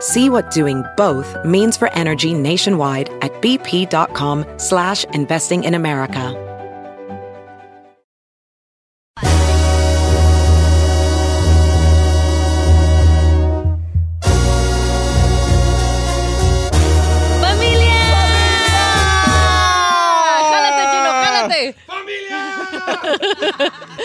See what doing both means for energy nationwide at bp.com slash investing in America. ¡Familia! ¡Jálate, Chino, jálate!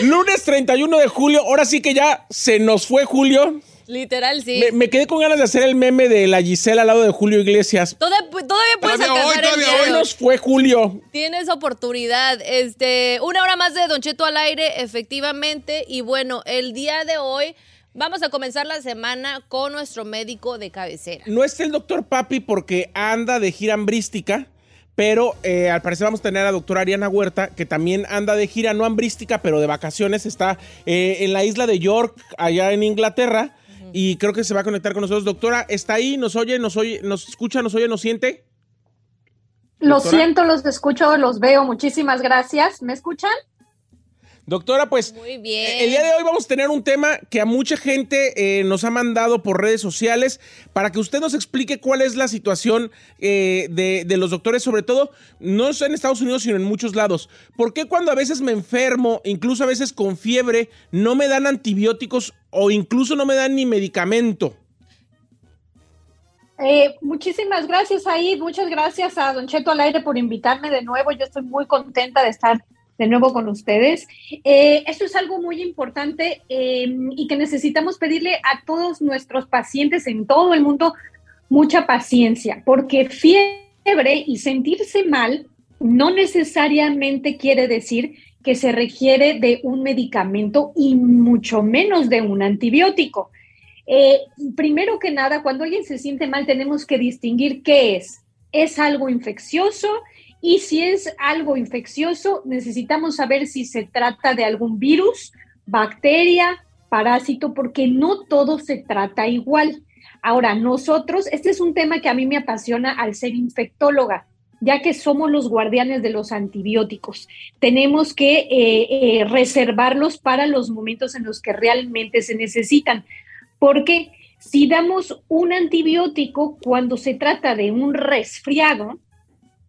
Lunes 31 de julio, ahora sí que ya se nos fue Julio. Literal, sí. Me, me quedé con ganas de hacer el meme de la Gisela al lado de Julio Iglesias. Toda- todavía puedes Todavía hoy, alcanzar todavía hoy. nos fue Julio. Tienes oportunidad. Este, una hora más de Don Cheto al aire, efectivamente. Y bueno, el día de hoy vamos a comenzar la semana con nuestro médico de cabecera. No está el doctor Papi porque anda de gira hambrística, pero eh, al parecer vamos a tener a la doctora Ariana Huerta, que también anda de gira, no hambrística, pero de vacaciones. Está eh, en la isla de York, allá en Inglaterra, y creo que se va a conectar con nosotros. Doctora, ¿está ahí? ¿Nos oye? ¿Nos oye? ¿Nos escucha? ¿Nos oye? ¿Nos siente? Lo Doctora. siento, los escucho, los veo. Muchísimas gracias. ¿Me escuchan? Doctora, pues Muy bien. eh, el día de hoy vamos a tener un tema que a mucha gente eh, nos ha mandado por redes sociales para que usted nos explique cuál es la situación eh, de, de los doctores, sobre todo no solo en Estados Unidos, sino en muchos lados. ¿Por qué cuando a veces me enfermo, incluso a veces con fiebre, no me dan antibióticos o incluso no me dan ni medicamento? Eh, muchísimas gracias ahí. Muchas gracias a Don Cheto al aire por invitarme de nuevo. Yo estoy muy contenta de estar de nuevo con ustedes. Eh, esto es algo muy importante eh, y que necesitamos pedirle a todos nuestros pacientes en todo el mundo mucha paciencia, porque fiebre y sentirse mal no necesariamente quiere decir que se requiere de un medicamento y mucho menos de un antibiótico. Eh, primero que nada, cuando alguien se siente mal, tenemos que distinguir qué es. ¿Es algo infeccioso? Y si es algo infeccioso, necesitamos saber si se trata de algún virus, bacteria, parásito, porque no todo se trata igual. Ahora, nosotros, este es un tema que a mí me apasiona al ser infectóloga, ya que somos los guardianes de los antibióticos. Tenemos que eh, eh, reservarlos para los momentos en los que realmente se necesitan. Porque si damos un antibiótico cuando se trata de un resfriado,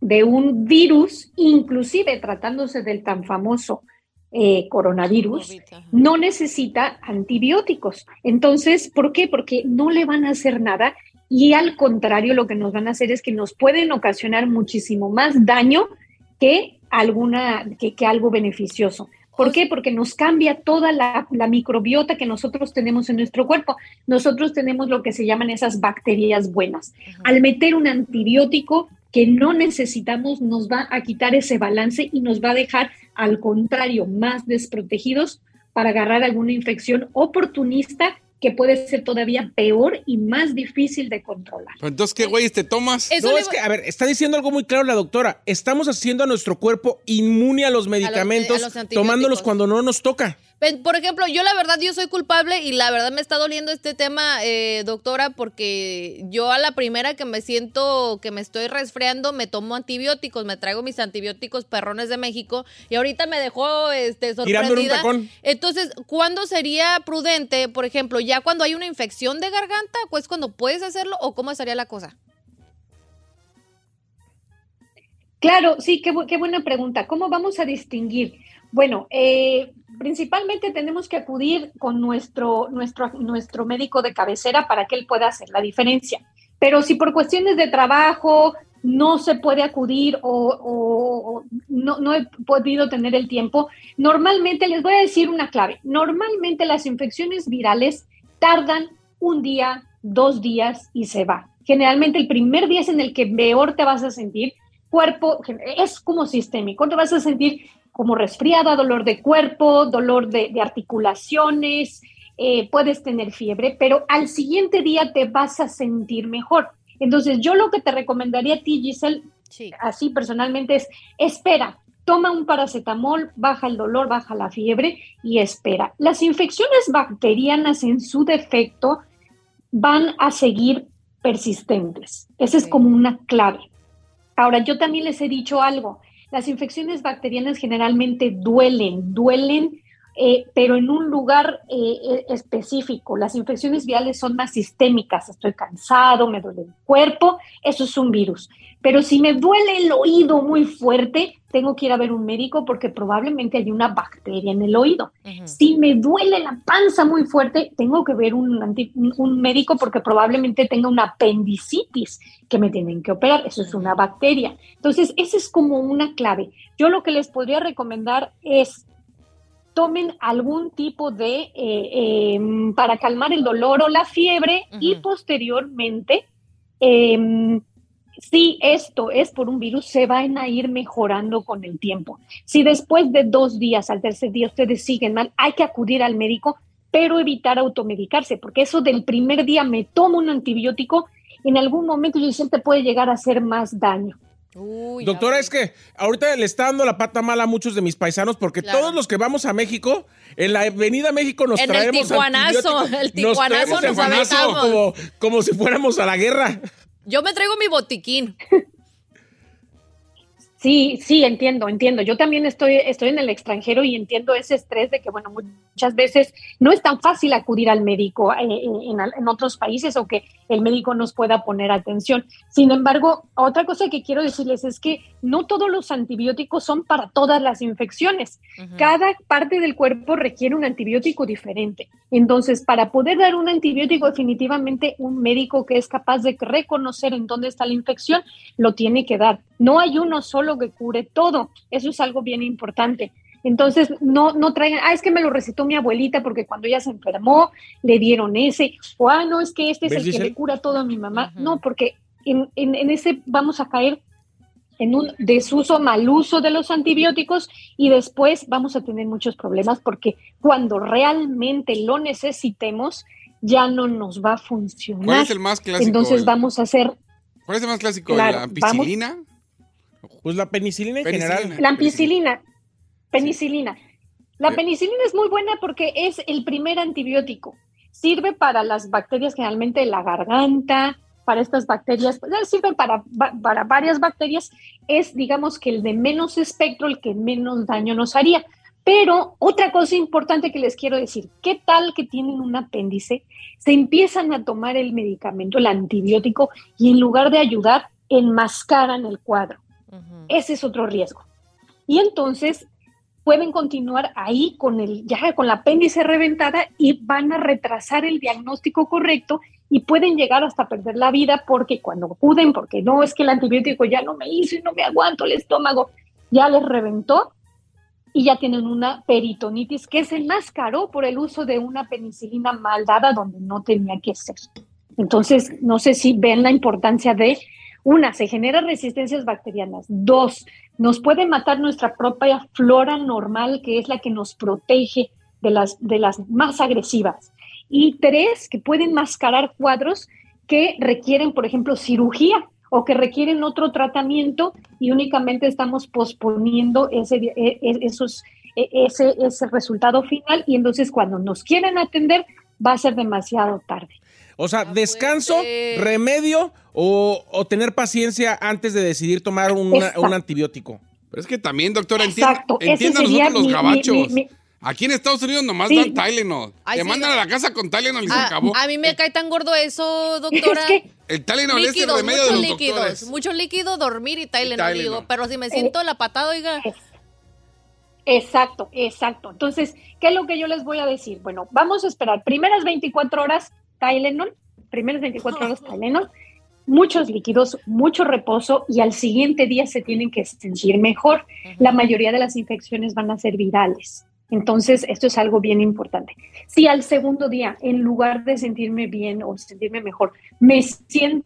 de un virus, inclusive tratándose del tan famoso eh, coronavirus, no necesita antibióticos. Entonces, ¿por qué? Porque no le van a hacer nada y al contrario lo que nos van a hacer es que nos pueden ocasionar muchísimo más daño que alguna que, que algo beneficioso. ¿Por qué? Porque nos cambia toda la, la microbiota que nosotros tenemos en nuestro cuerpo. Nosotros tenemos lo que se llaman esas bacterias buenas. Al meter un antibiótico que no necesitamos, nos va a quitar ese balance y nos va a dejar, al contrario, más desprotegidos para agarrar alguna infección oportunista que puede ser todavía peor y más difícil de controlar. Entonces, ¿qué güeyes te tomas? Eso no, le es que, a ver, está diciendo algo muy claro la doctora. Estamos haciendo a nuestro cuerpo inmune a los medicamentos, a los antibióticos. tomándolos cuando no nos toca. Por ejemplo, yo la verdad, yo soy culpable y la verdad me está doliendo este tema, eh, doctora, porque yo a la primera que me siento que me estoy resfriando, me tomo antibióticos, me traigo mis antibióticos perrones de México y ahorita me dejó este, un sorprendida. tacón. Entonces, ¿cuándo sería prudente, por ejemplo, ya cuando hay una infección de garganta, pues cuando puedes hacerlo o cómo estaría la cosa? Claro, sí, qué, bu- qué buena pregunta. ¿Cómo vamos a distinguir? Bueno, eh, principalmente tenemos que acudir con nuestro, nuestro, nuestro médico de cabecera para que él pueda hacer la diferencia. Pero si por cuestiones de trabajo no se puede acudir o, no, no, he podido tener el tiempo, normalmente les voy a decir una clave. Normalmente las infecciones virales tardan un día, dos días y se va. Generalmente el primer día es en el que peor te vas a sentir. Cuerpo es como sistémico, te vas a sentir como resfriada, dolor de cuerpo, dolor de, articulaciones, eh, puedes tener fiebre, pero al siguiente día te vas a sentir mejor. Entonces, yo lo que te recomendaría a ti, Giselle, así personalmente, es espera, toma un paracetamol, baja el dolor, baja la fiebre y espera. Las infecciones bacterianas en su defecto van a seguir persistentes. Esa es como una clave. Ahora, yo también les he dicho algo. Las infecciones bacterianas generalmente duelen, duelen eh, pero en un lugar eh, eh, específico. Las infecciones virales son más sistémicas, estoy cansado, me duele el cuerpo, eso es un virus. Pero si me duele el oído muy fuerte, tengo que ir a ver un médico porque probablemente hay una bacteria en el oído. Si me duele la panza muy fuerte, tengo que ver un, un, médico porque probablemente tenga una apendicitis que me tienen que operar. Eso es una bacteria. Entonces, esa es como una clave. Yo lo que les podría recomendar es tomen algún tipo de, eh, em, para calmar el dolor o la fiebre y posteriormente, em, si esto es por un virus, se van a ir mejorando con el tiempo. Si después de dos días, al tercer día, ustedes siguen mal, hay que acudir al médico, pero evitar automedicarse, porque eso del primer día me tomo un antibiótico, en algún momento yo siempre puede llegar a hacer más daño. Doctora, es que ahorita le está dando la pata mala a muchos de mis paisanos porque todos los que vamos a México, en la Avenida México nos traemos el tijuanazo, el tijuanazo nos, como, como si fuéramos a la guerra. Yo me traigo mi botiquín. Sí, sí, entiendo, entiendo. Yo también estoy, estoy en el extranjero y entiendo ese estrés de que, bueno, muchas veces no es tan fácil acudir al médico eh, en, en, otros países o que el médico nos pueda poner atención. Sin embargo, otra cosa que quiero decirles es que no todos los antibióticos son para todas las infecciones. Cada parte del cuerpo requiere un antibiótico diferente. Entonces, para poder dar un antibiótico, definitivamente un médico que es capaz de reconocer en dónde está la infección, lo tiene que dar. No hay uno solo que cure todo. Eso es algo bien importante. Entonces, no, no traigan, ah, es que me lo recetó mi abuelita porque cuando ella se enfermó le dieron ese, o ah, no, es que este es el que le cura todo a mi mamá. No, porque en, en, ese vamos a caer en un desuso, mal uso de los antibióticos y después vamos a tener muchos problemas porque cuando realmente lo necesitemos ya no nos va a funcionar. ¿Cuál es el más clásico? Entonces vamos a hacer... ¿Cuál es el más clásico? ¿La ampicilina? Pues la penicilina en general. La ampicilina. Penicilina. La penicilina es muy buena porque es el primer antibiótico. Sirve para las bacterias generalmente de la garganta, para estas bacterias, pues, sirve para, para varias bacterias. Es, digamos, que el de menos espectro, el que menos daño nos haría. Pero otra cosa importante que les quiero decir, ¿qué tal que tienen un apéndice? Se empiezan a tomar el medicamento, el antibiótico, y en lugar de ayudar, enmascaran el cuadro. Ese es otro riesgo. Y entonces pueden continuar ahí con el ya con la apéndice reventada y van a retrasar el diagnóstico correcto y pueden llegar hasta perder la vida porque cuando acuden, porque no es que el antibiótico ya no me hizo y no me aguanto el estómago, ya les reventó y ya tienen una peritonitis que se enmascaró por el uso de una penicilina mal dada donde no tenía que ser. Entonces, no sé si ven la importancia de una, se generan resistencias bacterianas. Dos, nos puede matar nuestra propia flora normal, que es la que nos protege de las, de las más agresivas. Y tres, que pueden mascarar cuadros que requieren, por ejemplo, cirugía o que requieren otro tratamiento y únicamente estamos posponiendo ese, e, e, esos, e, ese, ese resultado final y entonces cuando nos quieren atender va a ser demasiado tarde. O sea, descanso, remedio o, tener paciencia antes de decidir tomar un antibiótico. Pero es que también, doctora, entienda, entienda nosotros los gabachos. Aquí en Estados Unidos nomás dan Tylenol. Te mandan a la casa con Tylenol y se ah, acabó. A mí me cae tan gordo eso, doctora. el Tylenol es el remedio de los líquidos, doctores. Mucho líquido, dormir y Tylenol, digo. Pero si me siento la patada, oiga... Exacto, exacto. Entonces, ¿qué es lo que yo les voy a decir? Bueno, vamos a esperar primeras 24 horas Tylenol, primeras 24 horas Tylenol, muchos líquidos, mucho reposo y al siguiente día se tienen que sentir mejor. La mayoría de las infecciones van a ser virales. Entonces, esto es algo bien importante. Si al segundo día, en lugar de sentirme bien o sentirme mejor, me siento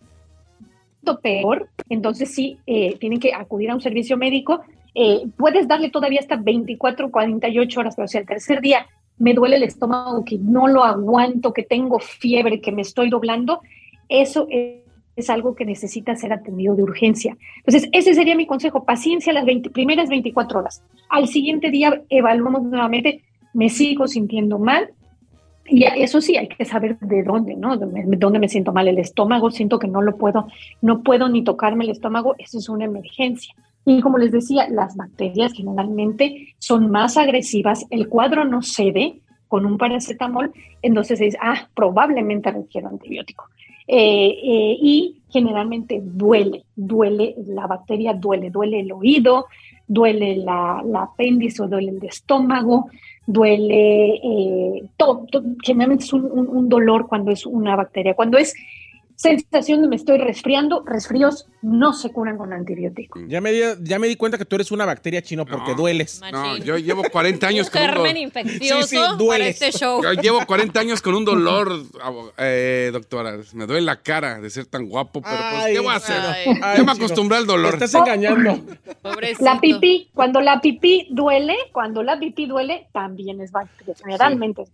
peor, entonces sí, eh, tienen que acudir a un servicio médico. Eh, puedes darle todavía hasta 24, 48 horas, pero si al tercer día me duele el estómago, que no lo aguanto, que tengo fiebre, que me estoy doblando, eso es algo que necesita ser atendido de urgencia. Entonces, ese sería mi consejo, paciencia las primeras 24 horas. Al siguiente día evaluamos nuevamente, me sigo sintiendo mal, y eso sí, hay que saber de dónde, ¿no? dónde me siento mal el estómago, siento que no lo puedo, no puedo ni tocarme el estómago, eso es una emergencia. Y como les decía, las bacterias generalmente son más agresivas, el cuadro no cede con un paracetamol, entonces dice, ah, probablemente requiero antibiótico. Eh, eh, y generalmente duele, duele, la bacteria duele, duele el oído, duele la, apéndice o duele el estómago, duele eh, todo, generalmente es un, dolor cuando es una bacteria. Cuando es sensación de me estoy resfriando, resfríos no se curan con antibióticos. Ya me, di, ya me di cuenta que tú eres una bacteria chino porque dueles. No, yo llevo 40 años con un dolor. infeccioso sí, para este show. Yo llevo 40 años con un dolor, eh, doctora. Me duele la cara de ser tan guapo, pero pues, ¿qué voy a hacer? ya me acostumbré al dolor. Me estás engañando. Pobrecito. La pipí, cuando la pipí duele, cuando la pipí duele, también es bacteria. Generalmente es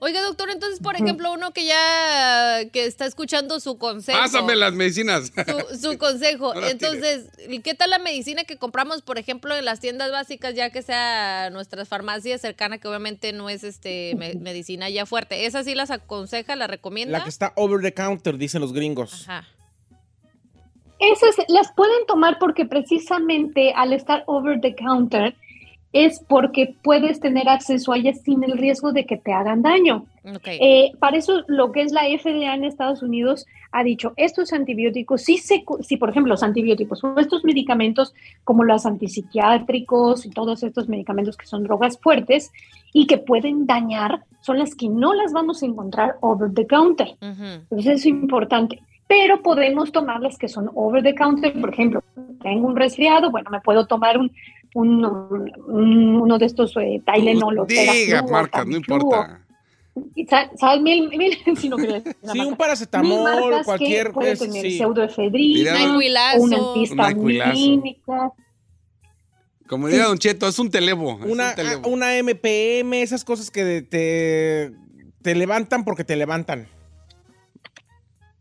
Oiga, doctor, entonces, por ejemplo, uno que ya que está escuchando su consejo. Pásame las medicinas. Su, consejo. Entonces, ¿qué tal la medicina que compramos, por ejemplo, en las tiendas básicas, ya que sea nuestras farmacias cercanas, que obviamente no es este medicina ya fuerte? ¿Esa sí las aconseja, la recomienda? La que está over the counter, dicen los gringos. Ajá. Esas las pueden tomar porque precisamente al estar over the counter, es porque puedes tener acceso a ellas sin el riesgo de que te hagan daño. Eh, para eso lo que es la FDA en Estados Unidos ha dicho, estos antibióticos, sí se, si por ejemplo los antibióticos o estos medicamentos como los antipsiquiátricos y todos estos medicamentos que son drogas fuertes y que pueden dañar, son las que no las vamos a encontrar over the counter. Entonces eso es importante pero podemos tomar las que son over the counter. Por ejemplo, tengo un resfriado, bueno, me puedo tomar un, uno de estos eh, Tylenol. Diga, marca, no importa. ¿Sabes? Mil, mil, si no Sí, un paracetamol, cualquier. Puede tener sí. pseudoefedrina, un antihistamínico. Como diría Don Cheto, es un televo. Una, una MPM, esas cosas que te, te levantan porque te levantan.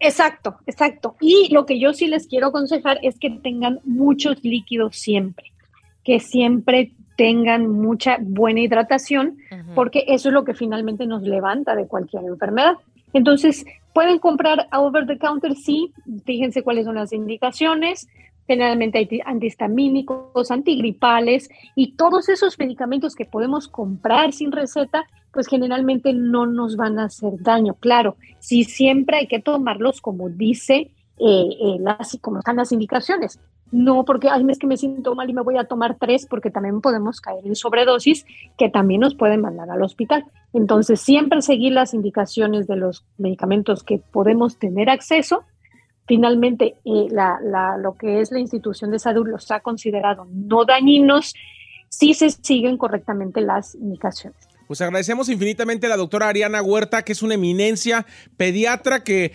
Exacto, exacto. Y lo que yo sí les quiero aconsejar es que tengan muchos líquidos siempre, que siempre tengan mucha buena hidratación, porque eso es lo que finalmente nos levanta de cualquier enfermedad. Entonces, pueden comprar over the counter, sí, fíjense cuáles son las indicaciones, generalmente hay antihistamínicos, antigripales y todos esos medicamentos que podemos comprar sin receta, pues generalmente no nos van a hacer daño. Claro, sí siempre hay que tomarlos como dice, eh, eh, las, como están las indicaciones. No porque, ay, es que me siento mal y me voy a tomar tres, porque también podemos caer en sobredosis que también nos pueden mandar al hospital. Entonces, siempre seguir las indicaciones de los medicamentos que podemos tener acceso. Finalmente, eh, la, lo que es la institución de salud los ha considerado no dañinos si se siguen correctamente las indicaciones. Pues agradecemos infinitamente a la doctora Ariana Huerta, que es una eminencia pediatra que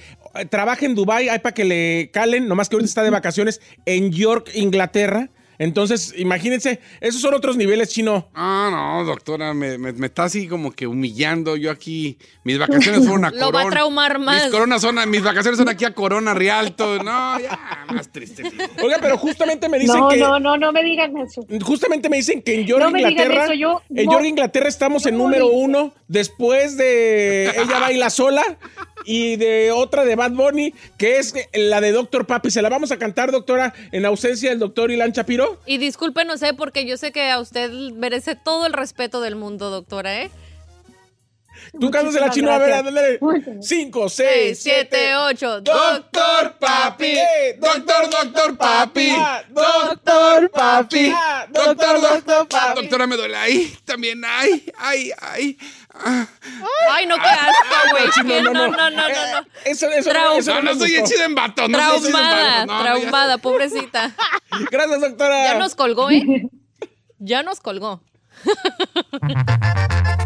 trabaja en Dubai, hay para que le calen, nomás que ahorita está de vacaciones en York, Inglaterra. Entonces, imagínense, esos son otros niveles, chino. Ah, no, doctora, me, está así como que humillando. Yo aquí, mis vacaciones fueron a Corona. Lo va a traumar más. Mis, corona son mis vacaciones son aquí a Corona, Rialto. No, ya, más triste. Oiga, pero justamente me dicen que. No, no, no me digan eso. Justamente me dicen que en York, Inglaterra. en York, Inglaterra estamos en número uno. Después de Ella baila sola y de otra de Bad Bunny, que es la de Doctor Papi. ¿Se la vamos a cantar, doctora, en ausencia del doctor Ilan Chapiro? Y disculpe, no sé, porque yo sé que a usted merece todo el respeto del mundo, doctora, ¿eh? Tú la chino, a ver, ándale. 5, 6, 7, 8. Doctor Papi. Doctor, doctor Papi. Doctor Papi. Doctor, doctor Papi. Doctora, me duele ahí. También, ay, ay, ay. Ay, no, qué asco, güey. No, no, no, no, no. Eso, eso, no, no soy hechido en vato. No traumada, traumada, pobrecita. Gracias, doctora. Ya nos colgó, ¿eh? Ya nos colgó.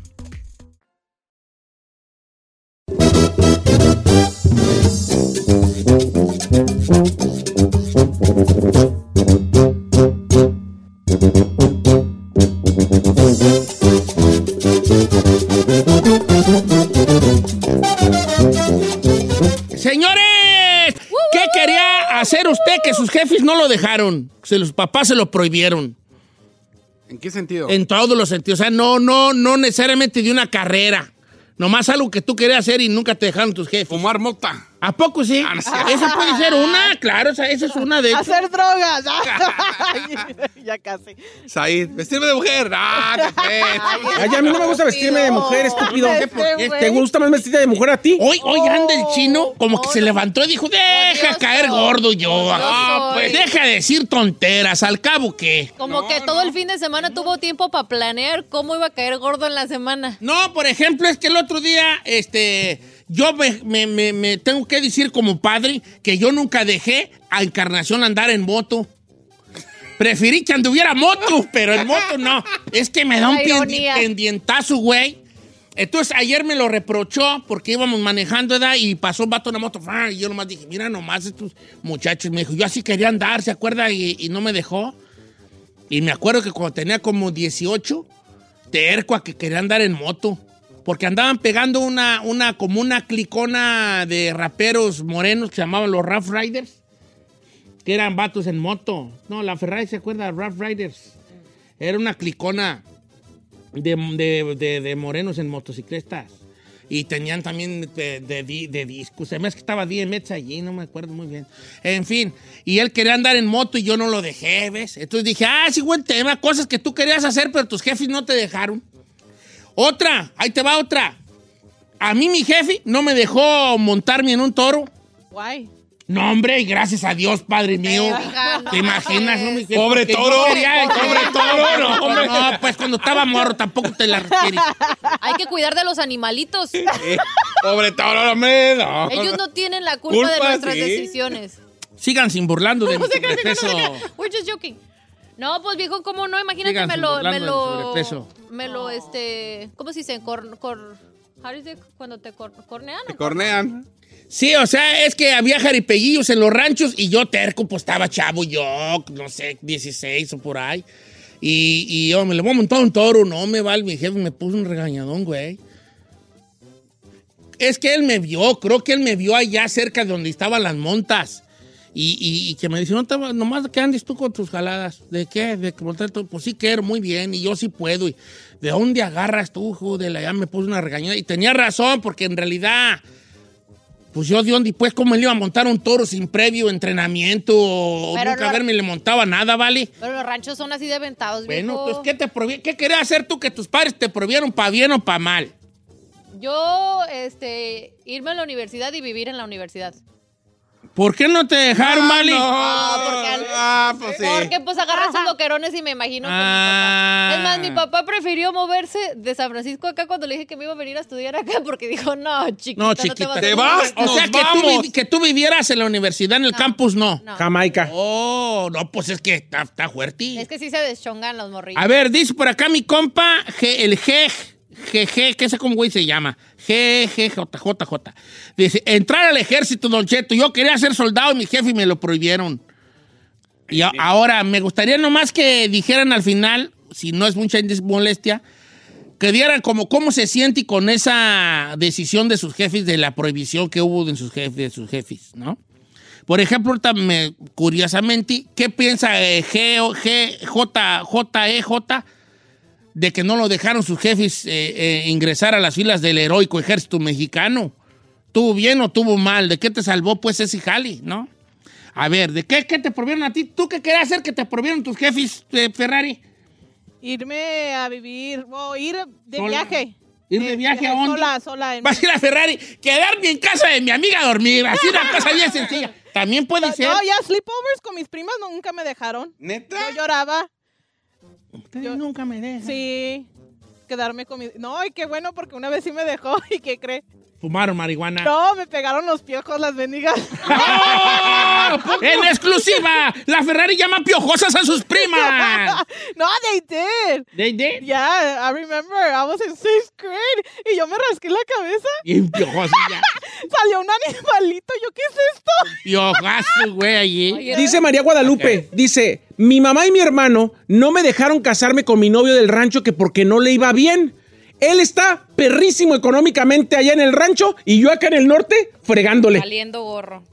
que sus jefes no lo dejaron? Se los papás se lo prohibieron. ¿En qué sentido? En todos los sentidos. O sea, no, no, no necesariamente de una carrera. Nomás algo que tú querías hacer y nunca te dejaron tus jefes. Fumar mota. ¿A poco sí? Ah, esa puede ser una, claro, esa, es una de Hacer drogas. ya casi. Said, vestirme de mujer. Ah, qué Ay, a mí no me gusta vestirme de mujer, estúpido. ¿Te gusta más vestirte de mujer a ti? Hoy, hoy anda el chino como que se levantó y dijo, deja caer gordo yo. Ah, pues, deja de decir tonteras, al cabo que. Como que todo el fin de semana tuvo tiempo para planear cómo iba a caer gordo en la semana. No, por ejemplo, es que el otro día, este yo me, tengo que decir como padre que yo nunca dejé a Encarnación andar en moto. Preferí que anduviera moto, pero en moto no. Es que me da un pendientazo, güey. Entonces ayer me lo reprochó porque íbamos manejando edad y pasó un vato en la moto. Y yo nomás dije, mira nomás estos muchachos. Me dijo, yo así quería andar, ¿se acuerda? Y, y no me dejó. Y me acuerdo que cuando tenía como 18, terco a que quería andar en moto porque andaban pegando una, una, como una clicona de raperos morenos que se llamaban los Rough Riders, que eran vatos en moto. No, la Ferrari se acuerda, Rough Riders. Era una clicona de, morenos en motocicletas. Y tenían también de, de, discos. Además que estaba DMX allí, no me acuerdo muy bien. En fin, y él quería andar en moto y yo no lo dejé, ¿ves? Entonces dije, ah, sí, buen tema, cosas que tú querías hacer, pero tus jefes no te dejaron. Otra, ahí te va otra. A mí mi jefe no me dejó montarme en un toro. Guay. No, hombre, y gracias a Dios, Padre mío. ¿Te imaginas? Pobre toro. Pobre toro, no, hombre. No, pues cuando estaba morro tampoco te la requiere. Hay que cuidar de los animalitos. Pobre toro, hombre, no. Ellos no tienen la culpa, Culpa, de nuestras sí. decisiones. Sigan sin burlando de mi No no sobrepeso. We're just joking. No, pues viejo, ¿cómo no? Imagínate, Sigan me lo, me lo, sobrepeso. me lo, este, ¿cómo se dice? Cor, cor, how is it? cuando te cor, cornean. Te cornean. Sí, o sea, es que había jaripeguillos en los ranchos y yo terco, pues estaba chavo yo, no sé, 16 o por ahí. Y, y yo me le voy a montar un toro, no me vale, mi jefe me puso un regañadón, güey. Es que él me vio, creo que él me vio allá cerca de donde estaban las montas. Y, y- y que me dice, no, nomás que andes tú con tus jaladas. ¿De qué? De que montar todo. Pues sí quiero, muy bien, y yo sí puedo. Y, ¿De dónde agarras tú, joder? Ya me puso una regañada. Y tenía razón, porque en realidad, pues yo de dónde, pues, ¿cómo le iba a montar un toro sin previo entrenamiento? O Pero nunca no- verme le montaba nada, ¿vale? Pero los ranchos son así de aventados, Bueno, viejo. entonces, ¿qué te prohibí- ¿Qué querías hacer tú que tus padres te prohibieron para bien o para mal? Yo, este, irme a la universidad y vivir en la universidad. ¿Por qué no te dejaron, Mali? Ah, porque al- Ah, pues sí. Porque pues agarran sus loquerones y me imagino que Ah. mi papá. Es más, mi papá prefirió moverse de San Francisco acá cuando le dije que me iba a venir a estudiar acá porque dijo, no, chiquita, No, no, chiquita. te vas a ¿Te ir". vas? O sea, Nos que tú, vamos. que tú vivieras en la universidad, en el campus, no. No. Jamaica. Oh, no, pues es que está, está fuerte. Es que sí se deschongan los morrillos. A ver, dice por acá mi compa, G- el G, GG, ¿qué sé cómo güey se llama? GGJJJ. Dice, entrar al ejército, Don Cheto. Yo quería ser soldado y mi jefe me lo prohibieron. Y ahora, me gustaría nomás que dijeran al final, si no es mucha molestia, que dieran como cómo se siente con esa decisión de sus jefes, de la prohibición que hubo de sus jefes, de sus jefes, ¿no? Por ejemplo, curiosamente, ¿qué piensa eh, G, J, J, E, J de que no lo dejaron sus jefes eh, eh, ingresar a las filas del heroico ejército mexicano? ¿Tuvo bien o tuvo mal? ¿De qué te salvó pues ese jali, no? A ver, ¿de qué, qué te prohibieron a ti? ¿Tú qué querías hacer que te prohibieron tus jefes, eh, Ferrari? Irme a vivir, o ir de Sola. viaje. ¿Ir de viaje a dónde? Sola, sola. En... Vas a ir a Ferrari, quedarme en casa de mi amiga a dormir. Así una cosa bien sencilla. También puede ser. No, ya sleepovers con mis primas no, nunca me dejaron. ¿Neta? Yo lloraba. Ustedes nunca me dejan. Sí. Quedarme con mis... No, y qué bueno porque una vez sí me dejó. ¿Y qué cree? Fumaron marihuana. No, me pegaron los piojos las bendigas. ¡Oh! ¡En exclusiva! La Ferrari llama piojosas a sus primas. no, they did. ¿De, de? Yeah, I remember. I was in sixth grade. Y yo me rasqué la cabeza. Bien piojosilla. Salió un animalito. Yo, ¿qué es esto? Piojazo, güey, allí. Dice María Guadalupe, dice, mi mamá y mi hermano no me dejaron casarme con mi novio del rancho que porque no le iba bien. Él está perrísimo económicamente allá en el rancho y yo acá en el norte fregándole. Valiendo gorro.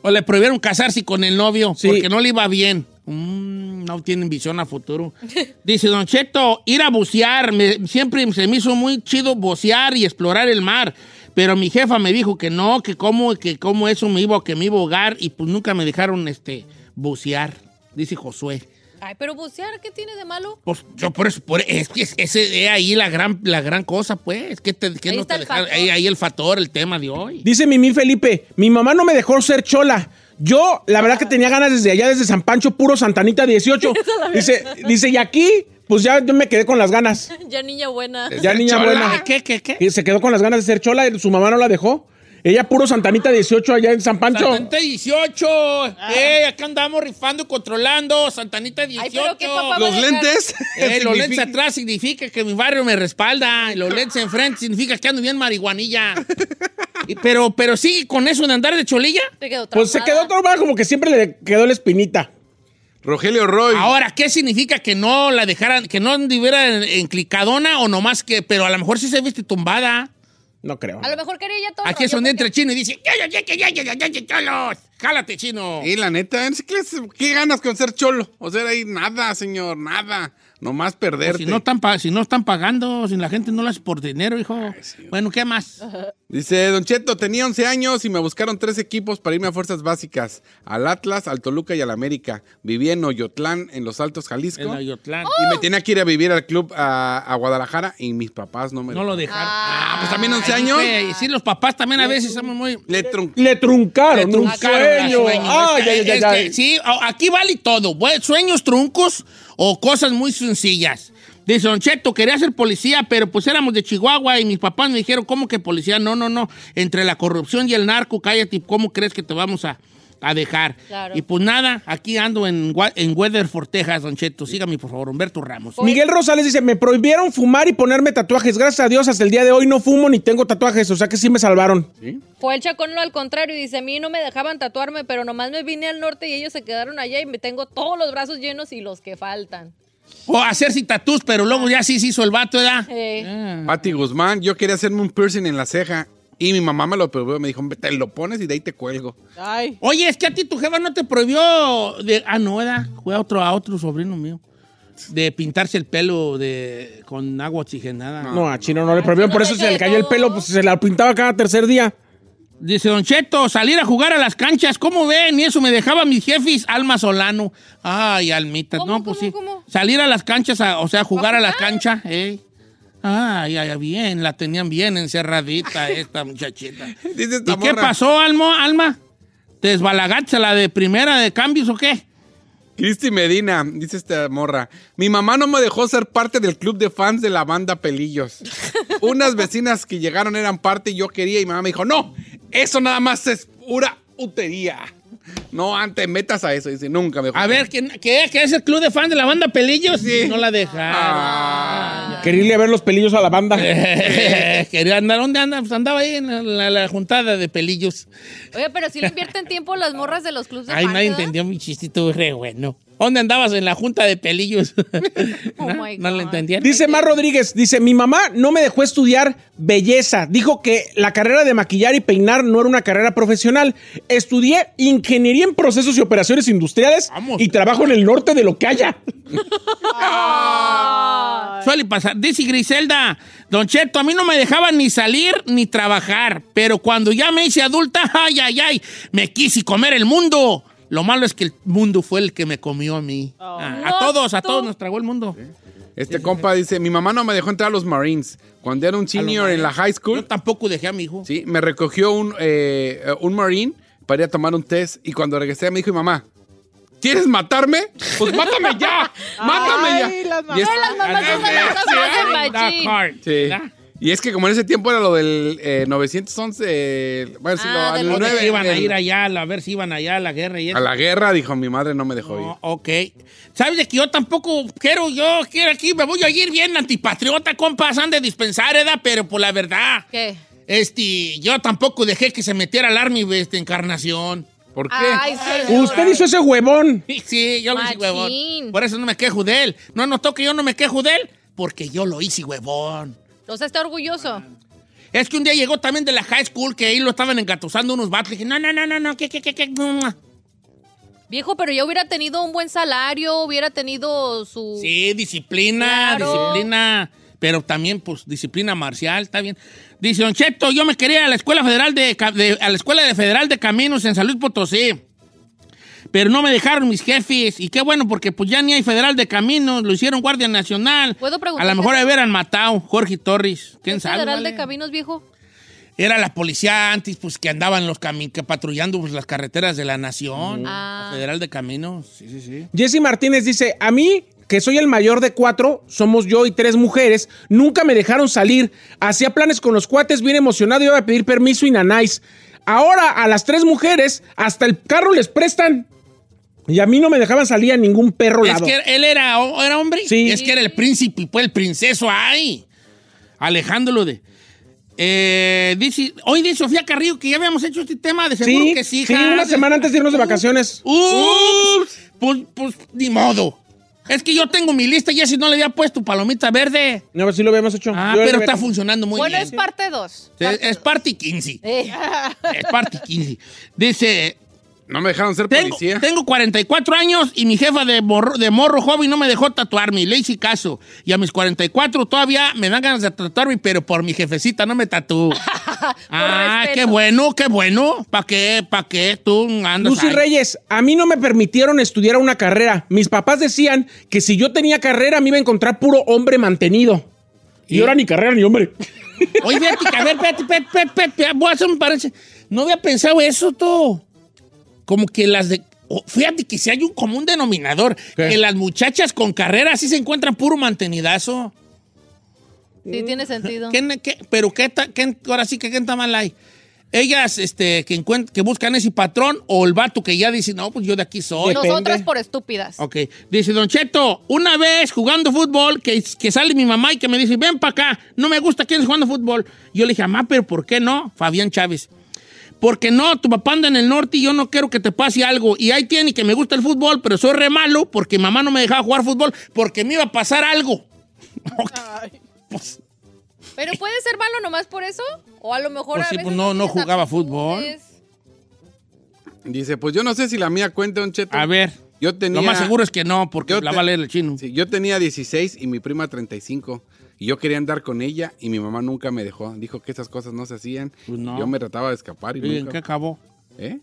O le prohibieron casarse con el novio Sí. porque no le iba bien. Mm, no tienen visión a futuro. Dice Don Cheto, ir a bucear. me- siempre se me hizo muy chido bucear y explorar el mar. Pero mi jefa me dijo que no, que cómo, que cómo eso me iba, que me iba a ahogar y pues nunca me dejaron este, bucear. Dice Josué. Ay, pero bucear, ¿qué tiene de malo? Pues yo por eso, por- es que es- ese es ahí la gran, la gran cosa, pues. Que te, que Ahí no está te el ahí, ahí el factor, el tema de hoy. Dice Mimi Felipe, mi mamá no me dejó ser chola. Yo, la verdad que tenía ganas desde allá, desde San Pancho, puro Santanita 18. Dice, dice, y aquí, pues ya yo me quedé con las ganas. Ya niña buena. Ya niña chola? buena. ¿Qué, qué, qué? Y se quedó con las ganas de ser chola, y su mamá no la dejó. Ella puro Santanita 18 allá en San Pancho. Santanita 18. ¡Eh! Acá andamos rifando, controlando. Santanita 18. Ay, pero qué papá Los lentes. Eh, los lentes atrás significa que mi barrio me respalda. Y los lentes enfrente significa que ando bien marihuanilla. Y- pero, pero sí, con eso de andar de cholilla. Se quedó Pues se quedó traumada, como que siempre le quedó la espinita. Rogelio Roy. Ahora, ¿qué significa que no la dejaran, que no anduviera en, clicadona o nomás que, pero a lo mejor sí se viste tumbada? No creo. A lo mejor quería ya todo. Aquí es donde entra el chino y dice, ¡Ya, ya, ya, ya, ya, cholos! ¡Jálate, chino! Y la neta, ¿qué, ¿qué, ganas con ser cholo? O sea, ahí nada, señor, nada. Nomás pues perderte. Si, no están si no están pagando, si la gente no las por dinero, hijo. Bueno, ¿qué más? Dice, Don Cheto, tenía 11 años y me buscaron tres equipos para irme a fuerzas básicas. Al Atlas, al Toluca y al América. Vivía en Oyotlán, en Los Altos, Jalisco. En Ayotlán. Y me tenía que ir a vivir al club a, a Guadalajara y mis papás no me No lo dejaron. Ah, pues también 11 Ay, años. güey, sí, los papás también a veces somos muy... Le trun- Le truncaron, Le un truncaron sueño. ay, es ay. que sí, aquí vale todo. Sueños truncos o cosas muy sencillas. Dice, Don Cheto, quería ser policía, pero pues éramos de Chihuahua y mis papás me dijeron, ¿cómo que policía? No, no, no. Entre la corrupción y el narco, cállate, ¿cómo crees que te vamos a, a dejar? Claro. Y pues nada, aquí ando en, en Weatherford, Texas, Don Cheto. Sígame, por favor, Humberto Ramos. Miguel Rosales dice, me prohibieron fumar y ponerme tatuajes. Gracias a Dios, hasta el día de hoy no fumo ni tengo tatuajes, o sea que sí me salvaron. Fue el chacón lo al contrario y dice, a mí no me dejaban tatuarme, pero nomás me vine al norte y ellos se quedaron allá y me tengo todos los brazos llenos y los que faltan. O hacerse tatús, pero luego ya sí se hizo el vato, ¿verdad? Eh, Pati Guzmán, yo quería hacerme un piercing en la ceja y mi mamá me lo prohibió. Me dijo, te lo pones y de ahí te cuelgo. Ay. Oye, es que a ti tu jefa no te prohibió de. Ah, no, ¿verdad? Fue a otro, a otro sobrino mío. De pintarse el pelo de, con agua oxigenada. No, a Chino no le prohibieron, por eso se le cayó el pelo, pues se la pintaba cada tercer día. Dice Don Cheto, salir a jugar a las canchas, ¿cómo ven? Y eso me dejaba mis jefes, Alma Solano. Ay, Almita, no, pues sí. Salir a las canchas, a- o sea, jugar a la cancha, ¿eh? Ay, ay, bien, la tenían bien encerradita esta muchachita. Dice esta ¿Y qué pasó, Almo, Alma? ¿Te desbalagaste la de primera de cambios o qué? Cristi Medina, dice esta morra. Mi mamá no me dejó ser parte del club de fans de la banda Pelillos. Unas vecinas que llegaron eran parte y yo quería y mi mamá me dijo, no, eso nada más es pura utería. No, antes metas a eso. Dice, nunca me. A ver, ¿qué, qué, qué es el club de fans de la banda Pelillos? Sí. No la dejaron. Quería ir a ver los pelillos a la banda. Quería andar, ¿dónde anda? Pues andaba ahí en la, la- la juntada de pelillos. Oye, pero si le invierten tiempo las morras de los clubes de Ay, fans, nadie ¿verdad? entendió mi chistito, re bueno. ¿Dónde andabas en la junta de pelillos? Oh ¿No, my ¿No lo God. entendían? Dice Mar Rodríguez, dice, mi mamá no me dejó estudiar belleza. Dijo que la carrera de maquillar y peinar no era una carrera profesional. Estudié ingeniería en procesos y operaciones industriales Vamos. y trabajo en el norte de lo que haya. Suele pasar. Dice Griselda, Don Cheto, a mí no me dejaban ni salir ni trabajar, pero cuando ya me hice adulta, ay, ay, ay, me quise comer el mundo. Lo malo es que el mundo fue el que me comió a mí. Ah, a todos, a todos nos tragó el mundo. Este compa dice, mi mamá no me dejó entrar a los Marines. Cuando era un senior en la high Yo school, tampoco dejé a mi hijo. sí, me recogió un, eh, eh, un Marine para ir a tomar un test y cuando regresé me dijo mi mamá, ¿quieres matarme? Pues mátame ya, mátame Ay, ya. las Y es- Ay, las mamás usan las cosas. ¿verdad? Y es que como en ese tiempo era lo del eh, 911, eh, bueno, Ah, lo- O de que 9, iban a ir allá, a ver si iban allá a la guerra y eso. a la guerra, dijo mi madre, no me dejó ir. Ok. ¿Sabes de que yo tampoco quiero, yo quiero aquí, me voy a ir bien antipatriota, compas, han de dispensar, ¿edad? Pero por la verdad, ¿Qué? este, yo tampoco dejé que se metiera al Army esta encarnación. ¿Por qué? Ay. Usted hizo ese huevón. Sí, Sí, yo lo hice huevón. Por eso no me quejo de él. ¿No notó que yo no me quejo de él? Porque yo lo hice huevón. O sea, está orgulloso. Es que un día llegó también de la high school que ahí lo estaban engatusando unos vatos. Le dije, no, no, no, no, no, ¿qué, qué, qué, qué? No, no. Viejo, pero ya hubiera tenido un buen salario, hubiera tenido su... Sí, disciplina, Claro. disciplina, pero también, pues, disciplina marcial, está bien. Dice, Don Cheto, yo me quería a la Escuela Federal de, de- a la Escuela de Federal de Caminos en San Luis Potosí. Pero no me dejaron mis jefes. Y qué bueno, porque pues ya ni hay Federal de Caminos, lo hicieron Guardia Nacional. ¿Puedo A preguntarte? lo mejor ahí hubieran matado Jorge Torres. ¿Quién ¿Es sabe? federal vale? de caminos, viejo? Era la policía antes, pues, que andaban los cami que patrullando pues, las carreteras de la nación. Ah. La Federal de Caminos, sí, sí, sí. Jesse Martínez dice, a mí, que soy el mayor de cuatro, somos yo y tres mujeres, nunca me dejaron salir. Hacía planes con los cuates, bien emocionado, iba a pedir permiso y nanáis. Ahora a las tres mujeres hasta el carro les prestan. Y a mí no me dejaban salir a ningún perro Es lado. que él era, era hombre. Sí. Es que era el príncipe, pues el princeso ahí. Alejándolo de. Eh, dice, hoy dice Sofía Carrillo que ya habíamos hecho este tema, de seguro Sí, que sí, sí, hija. una semana antes de irnos de vacaciones. Ups, pues, pues, ni modo. Es que yo tengo mi lista y ese no le había puesto palomita verde. No, si lo habíamos hecho. Ah, Yo pero está funcionando muy bueno, bien. es parte 2. Es, es parte 15. Eh, Es parte 15. Dice, No me dejaron ser tengo, policía. tengo 44 años y mi jefa de morro, de morro joven no me dejó tatuarme. Le hice caso. Y a mis 44 todavía me dan ganas de tatuarme, pero por mi jefecita no me tatúo. ah, respeto. qué bueno, qué bueno. ¿Para qué? ¿Para qué? Tú andas Lucy ahí. Reyes, a mí no me permitieron estudiar una carrera. Mis papás decían que si yo tenía carrera me iba a encontrar puro hombre mantenido. Y, ¿Y? ahora ni carrera ni hombre. Oye, fíjate a ver, espérate, espérate, espérate, espérate, voy a hacer un paréntesis. No había pensado eso, tú. Como que las de... oh, fíjate que si hay un común denominador, ¿Qué? que las muchachas con carrera sí se encuentran puro mantenidazo. Sí, tiene sentido. ¿Qué- qué- pero qué, ta- qué- ahora sí que qué tan mal hay. Ellas este, que, encuent- que buscan ese patrón o el vato que ya dice, no, pues yo de aquí soy. Depende. Nosotras por estúpidas. Ok, dice Don Cheto, una vez jugando fútbol, que, que sale mi mamá y que me dice, ven para acá, no me gusta quién es jugando fútbol. Yo le dije, mamá, pero ¿por qué no? Fabián Chávez. Porque no, tu papá anda en el norte y yo no quiero que te pase algo. Y ahí tiene que me gusta el fútbol, pero soy re malo porque mamá no me dejaba jugar fútbol porque me iba a pasar algo. Pues, Pero puede ser malo nomás por eso. O a lo mejor. Pues a sí, veces pues no- no jugaba fútbol. Dice, pues yo no sé si la mía cuenta, Don Cheto. a ver, Yo tenía... lo más seguro es que no, porque Yo la te- va a leer el chino. Sí, yo tenía 16 y mi prima 35. Y yo quería andar con ella y mi mamá nunca me dejó. Dijo que esas cosas no se hacían. Pues no. Yo me trataba de escapar y ¿Y en qué acabó? ¿Eh?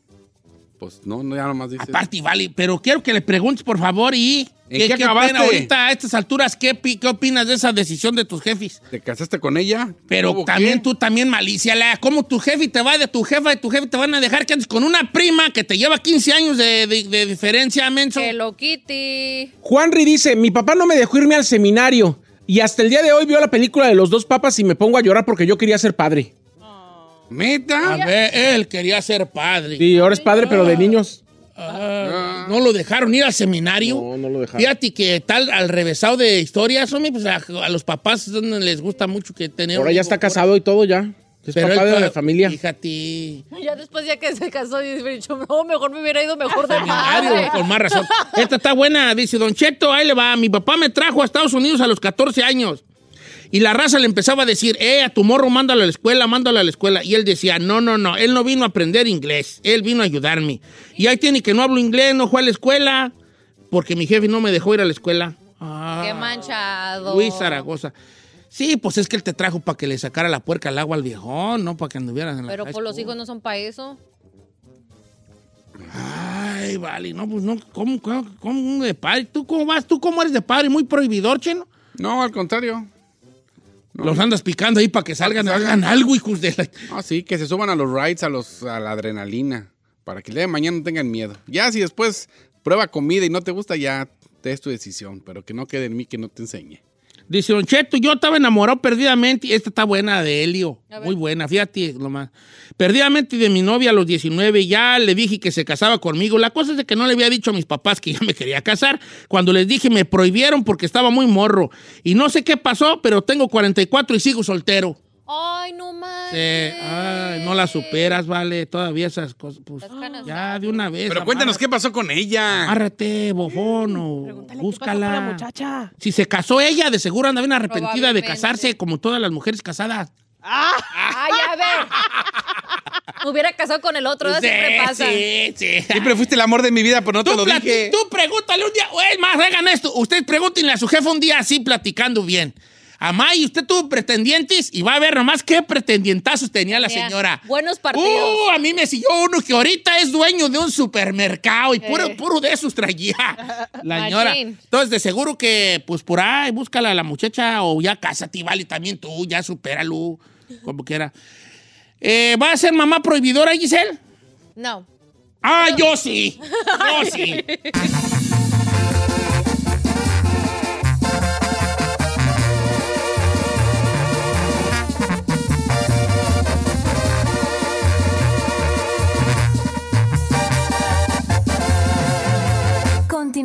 Pues no, no, ya nomás dice... Aparte, vale, pero quiero que le preguntes, por favor, y... ¿En qué acabaste? pena ahorita, a estas alturas, ¿qué, ¿qué opinas de esa decisión de tus jefes? ¿Te casaste con ella? Pero ¿Hubo también qué? tú, también malicia, la, ¿cómo tu jefe te va de tu jefa y tu jefe te van a dejar que andes con una prima que te lleva 15 años de, de- de diferencia, menso? Que lo Kitty. Juanri dice, mi papá no me dejó irme al seminario y hasta el día de hoy vio la película de los dos papas y me pongo a llorar porque yo quería ser padre. ¿Meta? A ver, él quería ser padre. Y ahora es padre, pero de niños. Ah, ¿No lo dejaron ir al seminario? No, no lo dejaron. Fíjate que tal, al revésado de historias, hombre, pues a, a los papás les gusta mucho que tener... Ahora ya está casado y todo ya. Es Pero papá él de la familia. Fíjate. Ya después, ya que se casó, y dicho, no, mejor me hubiera ido mejor de padre. con más razón. Esta está buena, dice Don Cheto, ahí le va. Mi papá me trajo a Estados Unidos a los 14 años. Y la raza le empezaba a decir, eh, a tu morro mándalo a la escuela, mándalo a la escuela. Y él decía, no, no, no, él no vino a aprender inglés, él vino a ayudarme. Y ahí tiene que no hablo inglés, no fue a la escuela, porque mi jefe no me dejó ir a la escuela. Ah, Qué manchado. Luis Zaragoza. Sí, pues es que él te trajo para que le sacara la puerca al agua al viejón, no para que anduvieras en la Pero high pues los hijos no son para eso. Ay, vale, no, pues no, ¿cómo, cómo, cómo de padre? ¿Tú cómo vas? ¿Tú cómo eres de padre? ¿Muy prohibidor, cheno? No, al contrario. Los andas picando ahí para que salgan, hagan algo, hijos de la... Ah, sí, que se suban a los rides, a, los, a la adrenalina, para que el día de mañana no tengan miedo. Ya si después prueba comida y no te gusta, ya te es tu decisión, pero que no quede en mí que no te enseñe. Dice Don Cheto, yo estaba enamorado perdidamente. Esta está buena de Helio. Muy buena, fíjate nomás. Perdidamente de mi novia a los 19. Ya le dije que se casaba conmigo. La cosa es de que no le había dicho a mis papás que ya me quería casar. Cuando les dije me prohibieron porque estaba muy morro. Y no sé qué pasó, pero tengo 44 y sigo soltero. Ay, no más. Sí, ay, no la superas, vale. Todavía esas cosas. Pues, ya de una vez. Pero cuéntanos qué pasó con ella. Amárrate, bofón, o Pregúntale qué pasó con la búscala. muchacha. Si se casó ella, de seguro anda bien arrepentida de casarse como todas las mujeres casadas. Ay, a ver. Me hubiera casado con el otro, ¿verdad? siempre pasa. Sí, sí. Siempre fuiste el amor de mi vida, pero no te Tú, lo plati- dije. tú pregúntale un día, es más, hagan esto. Ustedes pregúntenle a su jefe un día así, platicando bien. Amay, usted tuvo pretendientes y va a ver nomás qué pretendientazos tenía la señora. buenos partidos. Uh, a mí me siguió uno que ahorita es dueño de un supermercado y puro, Eh. puro de esos traía la señora. Entonces, de seguro que, pues por ahí, búscala a la muchacha o ya cásate, vale, también tú, ya supéralo, como quiera. Eh, ¿Va a ser mamá prohibidora, Giselle? No. Ah, yo sí. Yo sí.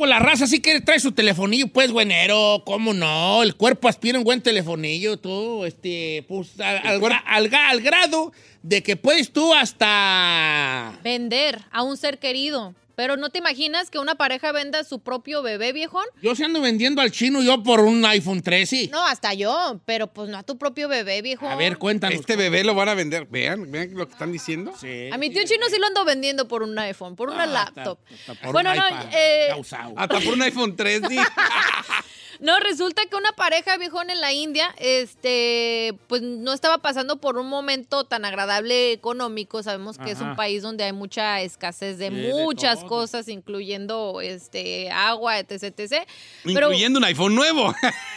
Pues la raza sí quiere traer su telefonillo, pues, buenero. ¿Cómo no? El cuerpo aspira un buen telefonillo, tú, este, pues, al, al gra- al ga- al grado de que puedes tú hasta... Vender a un ser querido. Pero ¿no te imaginas que una pareja venda su propio bebé, viejón? Yo se ando vendiendo al chino yo por un iPhone 13. No, hasta yo, pero pues no a tu propio bebé, viejón. A ver, cuéntanos. Este bebé lo van a vender. Vean, vean lo que están diciendo. A mi tío chino sí lo ando vendiendo por un iPhone, por una Ah, laptop. hasta- hasta por bueno, un no, iPad. eh, Ya usado. Hasta por un iPhone 3, di. no, resulta que una pareja viejón en la India, este, pues no estaba pasando por un momento tan agradable económico. Sabemos que es un país donde hay mucha escasez de Sí, muchas cosas, incluyendo este agua, etc, etc. Pero- Incluyendo un iPhone nuevo.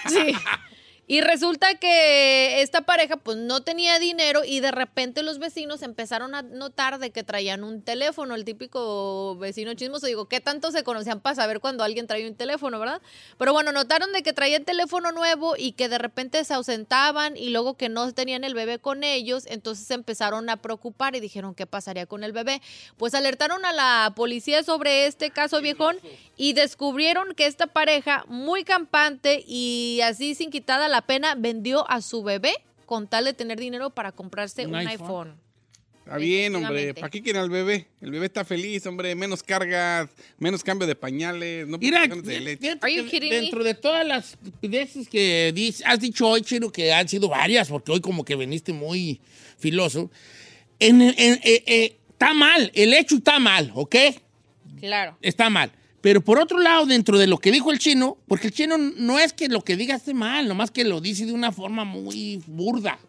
Sí. Y resulta que esta pareja pues no tenía dinero y de repente los vecinos empezaron a notar de que traían un teléfono, el típico vecino chismoso. Digo, ¿qué tanto se conocían para saber cuando alguien traía un teléfono, verdad? Pero bueno, notaron de que traían teléfono nuevo y que de repente se ausentaban y luego que no tenían el bebé con ellos, entonces se empezaron a preocupar y dijeron, ¿qué pasaría con el bebé? Pues alertaron a la policía sobre este caso viejón y descubrieron que esta pareja muy campante y así sin quitada la pena vendió a su bebé con tal de tener dinero para comprarse un, Un iPhone. iPhone. Está bien, hombre. ¿Para qué quieren al bebé? El bebé está feliz, hombre. Menos cargas, menos cambio de pañales. No Mira, de leche. dentro de todas las estupideces que has dicho hoy, Chino, que han sido varias, porque hoy como que veniste muy filoso, en, en- eh, eh, está mal, el hecho está mal, ¿ok? Claro. Está mal. Pero por otro lado, dentro de lo que dijo el chino, porque el chino no es que lo que diga esté mal, nomás que lo dice de una forma muy burda.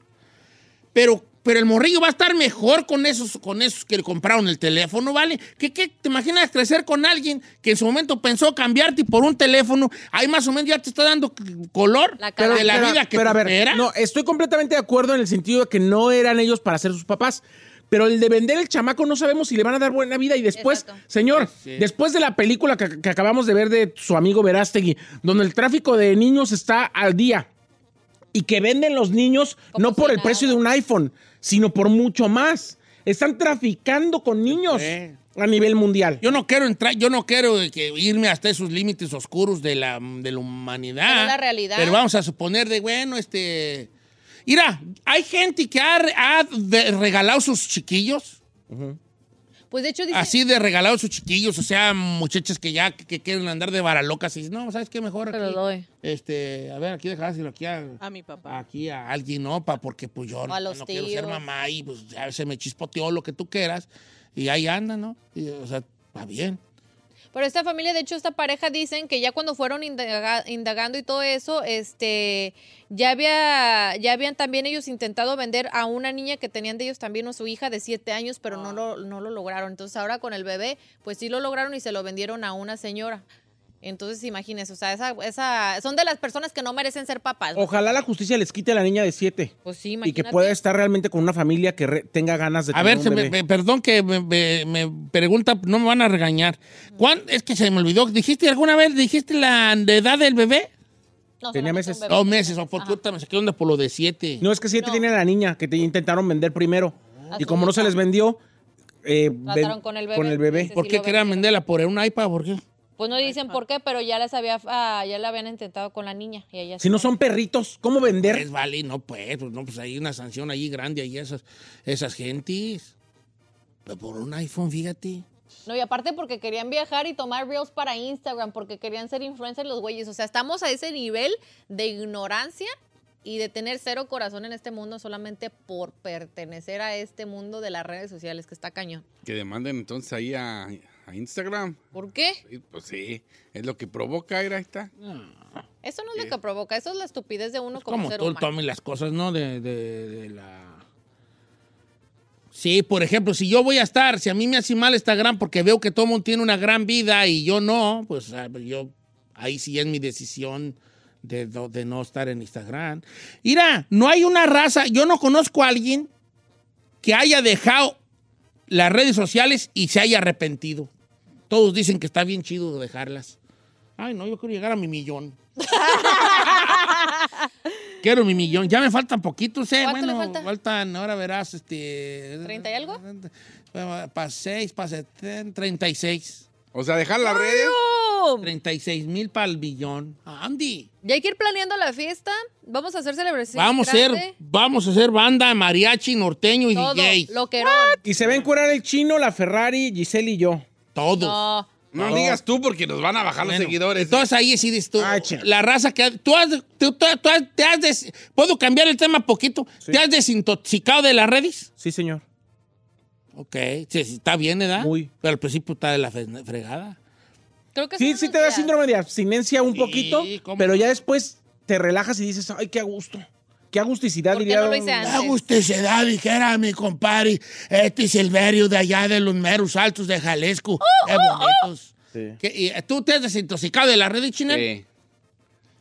Pero, pero el morrillo va a estar mejor con esos, con esos que le compraron el teléfono, ¿vale? ¿Qué, qué te imaginas crecer con alguien que en su momento pensó cambiarte por un teléfono? Ahí más o menos ya te está dando color Pero, de la pero- vida que pero a ver, espera. no, estoy completamente de acuerdo en el sentido de que no eran ellos para ser sus papás. Pero el de vender el chamaco no sabemos si le van a dar buena vida. Y después, señor, después de la película que, que acabamos de ver de su amigo Verástegui, donde el tráfico de niños está al día y que venden los niños no por el precio de un iPhone, sino por mucho más. Están traficando con niños a nivel mundial. Yo no quiero entrar, yo no quiero que irme hasta esos límites oscuros de la, de la humanidad. Pero es la realidad. Pero vamos a suponer de, bueno, este... Mira, hay gente que ha, ha de- regalado sus chiquillos. Pues de hecho dice... Así de regalado sus chiquillos, o sea, muchachas que ya que, que quieren andar de varalocas y dicen, no, ¿sabes qué mejor aquí? Te lo doy. Este, a ver, aquí dejárselo aquí a, A mi papá. aquí a alguien, ¿no? Pa, porque pues yo no, quiero ser mamá y pues ya se me chispoteó lo que tú quieras y ahí anda, ¿no? Y, o sea, va bien. Pero esta familia, de hecho, esta pareja dicen que ya cuando fueron indaga- indagando y todo eso, este, ya había, ya habían también ellos intentado vender a una niña que tenían de ellos también, o su hija de siete años, pero no lo, no lo lograron. Entonces ahora con el bebé, pues sí lo lograron y se lo vendieron a una señora. Entonces imagínense, o sea, esa, esa, son de las personas que no merecen ser papás. Ojalá la justicia les quite a la niña de siete. Pues sí, Y que imagínate. pueda estar realmente con una familia que re- tenga ganas de A tener ver, un se me- bebé. me- perdón que me, me- me pregunta, no me van a regañar. ¿Cuán- es que se me olvidó. ¿Dijiste alguna vez, dijiste la de edad del bebé? No, Tenía meses. Dos meses, o por qué me saqué onda por lo de siete. No, es que siete tiene la niña que te intentaron vender primero. A Y como no se les vendió, eh, Trataron con el bebé. Con el bebé. Ese ¿Por qué querían venderla? ¿Por un iPad? ¿Por qué? Pues no dicen por qué, pero ya les había, ah, ya la habían intentado con la niña. Y ella Si no son perritos, ¿cómo vender? Pues vale, no pues, pues no, pues hay una sanción ahí grande ahí esas, esas gentes. Pero por un iPhone, fíjate. No, y aparte porque querían viajar y tomar reels para Instagram, porque querían ser influencers los güeyes. O sea, estamos a ese nivel de ignorancia y de tener cero corazón en este mundo solamente por pertenecer a este mundo de las redes sociales, que está cañón. Que demanden entonces ahí a, A Instagram. ¿Por qué? Sí, Pues sí, es lo que provoca, era, ahí está. Eso no es lo que provoca, eso es la estupidez de uno como, Como ser tú humano. tomes las cosas, ¿no? De, de- de la... Sí, por ejemplo, si yo voy a estar, si a mí me hace mal Instagram porque veo que todo el mundo tiene una gran vida y yo no, pues ah, yo, ahí sí es mi decisión de, no- de no estar en Instagram. Mira, no hay una raza, yo no conozco a alguien que haya dejado las redes sociales y se haya arrepentido. Todos dicen que está bien chido dejarlas. Ay, no, yo quiero llegar a mi millón. Quiero mi millón. Ya me faltan poquitos, ¿eh? ¿Cuánto le Bueno, falta? faltan, ahora verás, este... ¿30 y algo? Para 6, para 36. O sea, dejar las redes. ¡Bum! 36 mil para el billón. Andy. Ya hay que ir planeando la fiesta. Vamos a hacer celebración. vamos a ser, vamos a hacer banda, mariachi, norteño y todo, DJ. lo que Y se va a encuerar el chino, la Ferrari, Giselle y yo. Todos. No. No, No. digas tú porque nos van a bajar Bueno, los seguidores. Entonces ahí sí dices tú, Ay, la raza que... Tú has, tú- tú- tú has- te has des- ¿Puedo cambiar el tema poquito? Sí. ¿Te has desintoxicado de las redes? Sí, señor. Ok, sí, sí, está bien, ¿verdad? Muy. Pero al principio está de la fregada. Creo que Sí, sí te da síndrome de abstinencia un Sí, poquito, pero no. ya después te relajas y dices, ay, qué a gusto. Qué agusticidad, ¿Por qué diría. no lo hice antes? Agusticidad, dijera mi compadre, este Silverio de allá de los meros altos de Jalisco. Qué bonitos. Sí. ¿Qué- y, eh, ¿Tú te has desintoxicado de la red china? Sí.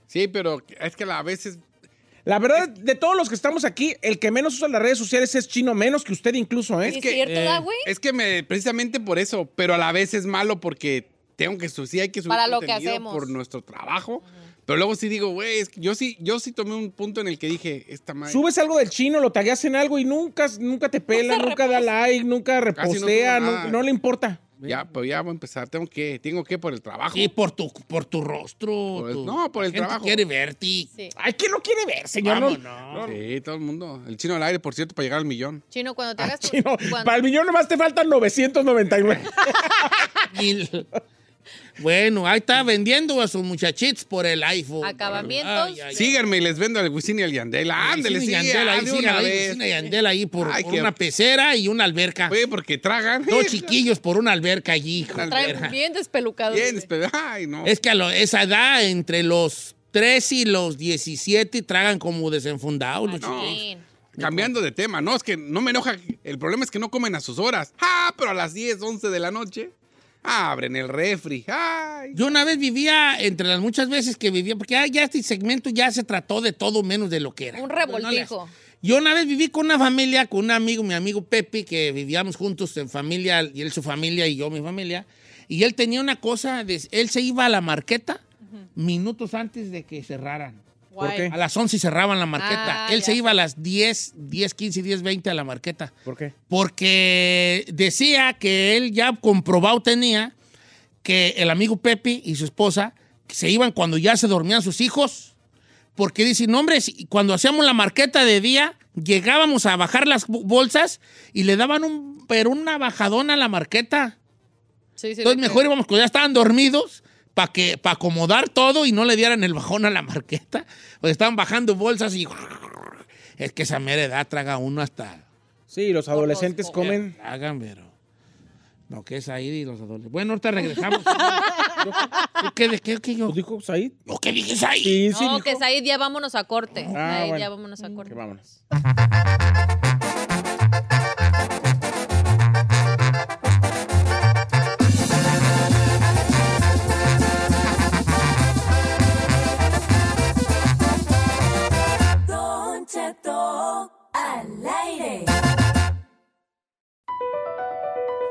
Sí, pero es que a veces. La verdad, de todos los que estamos aquí, el que menos usa las redes sociales es chino, menos que usted incluso, ¿eh? ¿Sí que, ¿Es cierto, eh, da, güey? Es que me, precisamente por eso, pero a la vez es malo porque tengo que sí hay que subir Para lo que hacemos. por nuestro trabajo. Pero luego sí digo, güey, es que yo sí, yo sí tomé un punto en el que dije, esta madre. Subes algo del chino, lo tagueas en algo y nunca, nunca te pela, nunca da like, nunca no repostea, no, no le importa. Ya, pero ya voy a empezar. Tengo que, tengo que por el trabajo. Sí, por tu, por tu rostro. Pues, tu- no, por el gente trabajo. quiere verte. Sí. Ay, ¿quién lo quiere ver, señor? No- Vámonos. Sí, todo el mundo. El chino al aire, por cierto, para llegar al millón. Chino, cuando te hagas tu- Chino, cuando- para el millón nomás te faltan 999. Bueno, ahí está vendiendo a sus muchachitos por el iPhone. Acabamientos. Ay, ay, ay. Síganme y les vendo al Wisin y al Yandel. Ándele, sí, Yandel ahí, una vez. Wisin y Yandel ahí por, Ay, por qué- una pecera y una alberca. Oye, porque tragan. Dos chiquillos por una alberca allí. hijo. Traen bien despelucados. Bien, güey. espe- Ay, no. Es que a lo- esa edad, entre los 13 y los 17, tragan como desenfundados los No. chiquillos. Cambiando de tema, no, es que no me enoja. El problema es que no comen a sus horas. Ah, pero a las 10, 11 de la noche, abren el refri. Ay. Yo una vez vivía, entre las muchas veces que vivía, porque ya, ya este segmento ya se trató de todo menos de lo que era. Un le revoltijo. Yo una vez viví con una familia, con un amigo, mi amigo Pepe, que vivíamos juntos en familia, y él su familia y yo mi familia. Y él tenía una cosa, de- él se iba a la marqueta minutos antes de que cerraran. Qué? A las 11 cerraban la marqueta. Ah, él ya. se iba a las 10, 10, 15, 10, 20 a la marqueta. ¿Por qué? Porque decía que él ya comprobado tenía que el amigo Pepe y su esposa se iban cuando ya se dormían sus hijos. Porque dice, no, hombre, cuando hacíamos la marqueta de día, llegábamos a bajar las bolsas y le daban un, pero una bajadona a la marqueta. Sí, sí, Entonces mejor que- íbamos cuando ya estaban dormidos para que para acomodar todo y no le dieran el bajón a la marqueta. Porque estaban bajando bolsas y es que esa mera edad traga uno hasta Sí, los adolescentes los- comen. Hagan, pero. Lo que es ahí y los adolescentes. Bueno, ahorita regresamos. ¿Tú qué, de qué, qué yo? ¿Lo dijo Said? ¿Lo que dije ahí? Sí, sí, No, dijo. que Said, ya vámonos a corte. Ah, Said, bueno. ya vámonos a corte. Que vámonos.